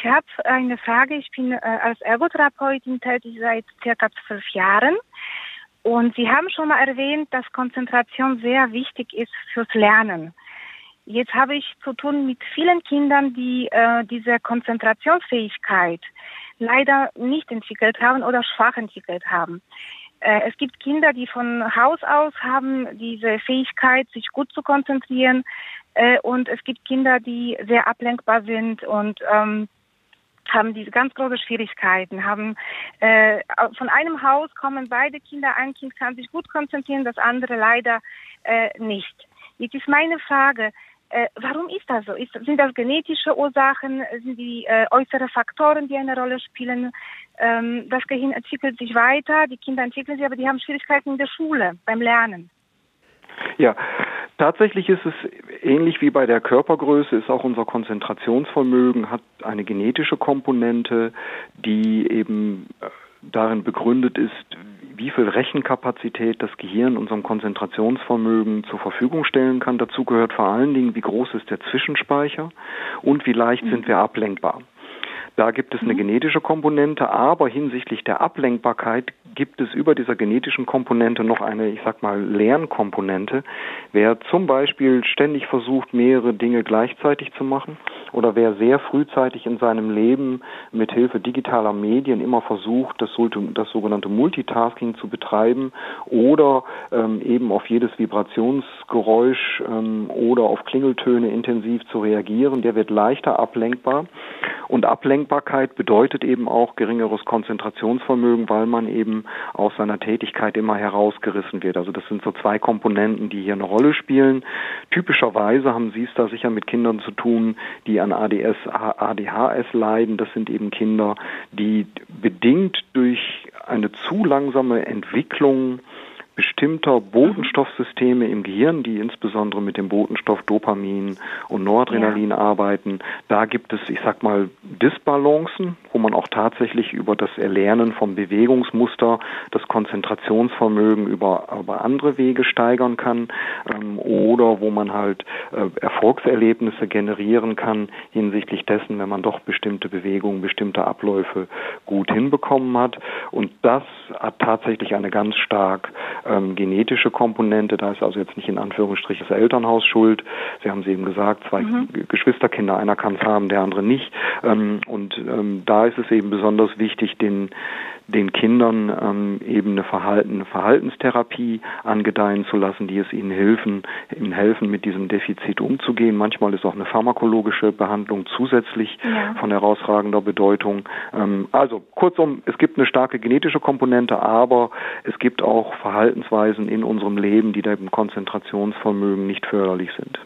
ich habe eine Frage. Ich bin äh, als Ergotherapeutin tätig seit circa zwölf Jahren. Und Sie haben schon mal erwähnt, dass Konzentration sehr wichtig ist fürs Lernen. Jetzt habe ich zu tun mit vielen Kindern, die äh, diese Konzentrationsfähigkeit leider nicht entwickelt haben oder schwach entwickelt haben. Äh, es gibt Kinder, die von Haus aus haben diese Fähigkeit, sich gut zu konzentrieren. Äh, und es gibt Kinder, die sehr ablenkbar sind und ähm, haben diese ganz große Schwierigkeiten, haben äh, von einem Haus kommen beide Kinder, ein Kind kann sich gut konzentrieren, das andere leider äh, nicht. Jetzt ist meine Frage, äh, warum ist das so? Ist, sind das genetische Ursachen? Sind die äh, äußere Faktoren, die eine Rolle spielen? Ähm, das Gehirn entwickelt sich weiter, die Kinder entwickeln sich, aber die haben Schwierigkeiten in der Schule beim Lernen. Ja, tatsächlich ist es ähnlich wie bei der Körpergröße, ist auch unser Konzentrationsvermögen hat eine genetische Komponente, die eben äh, darin begründet ist, wie viel Rechenkapazität das Gehirn unserem Konzentrationsvermögen zur Verfügung stellen kann. Dazu gehört vor allen Dingen, wie groß ist der Zwischenspeicher und wie leicht sind wir ablenkbar. Da gibt es eine mhm. genetische Komponente, aber hinsichtlich der Ablenkbarkeit gibt es über dieser genetischen Komponente noch eine, ich sag mal, Lernkomponente. Wer zum Beispiel ständig versucht, mehrere Dinge gleichzeitig zu machen oder wer sehr frühzeitig in seinem Leben mit Hilfe digitaler Medien immer versucht, das, das sogenannte Multitasking zu betreiben oder ähm, eben auf jedes Vibrationsgeräusch ähm, oder auf Klingeltöne intensiv zu reagieren, der wird leichter ablenkbar. Und Ablenkbarkeit bedeutet eben auch geringeres Konzentrationsvermögen, weil man eben aus seiner Tätigkeit immer herausgerissen wird. Also das sind so zwei Komponenten, die hier eine Rolle spielen. Typischerweise haben Sie es da sicher mit Kindern zu tun, die an ADS, ADHS leiden. Das sind eben Kinder, die bedingt durch eine zu langsame Entwicklung bestimmter Botenstoffsysteme im Gehirn, die insbesondere mit dem Botenstoff Dopamin und Noradrenalin ja. arbeiten. Da gibt es, ich sag mal, Disbalancen, wo man auch tatsächlich über das Erlernen vom Bewegungsmuster das Konzentrationsvermögen über, über andere Wege steigern kann ähm, oder wo man halt äh, Erfolgserlebnisse generieren kann hinsichtlich dessen, wenn man doch bestimmte Bewegungen, bestimmte Abläufe gut hinbekommen hat. Und das hat tatsächlich eine ganz stark ähm, genetische Komponente. Da ist also jetzt nicht in Anführungsstrichen das Elternhaus schuld. Sie haben es eben gesagt, zwei mhm. Geschwisterkinder, einer kann es haben, der andere nicht. Ähm, und ähm, da ist es eben besonders wichtig, den den Kindern ähm, eben eine, Verhalten, eine Verhaltenstherapie angedeihen zu lassen, die es ihnen helfen, ihnen helfen, mit diesem Defizit umzugehen. Manchmal ist auch eine pharmakologische Behandlung zusätzlich ja. von herausragender Bedeutung. Ähm, also kurzum, es gibt eine starke genetische Komponente, aber es gibt auch Verhaltensweisen in unserem Leben, die dem Konzentrationsvermögen nicht förderlich sind.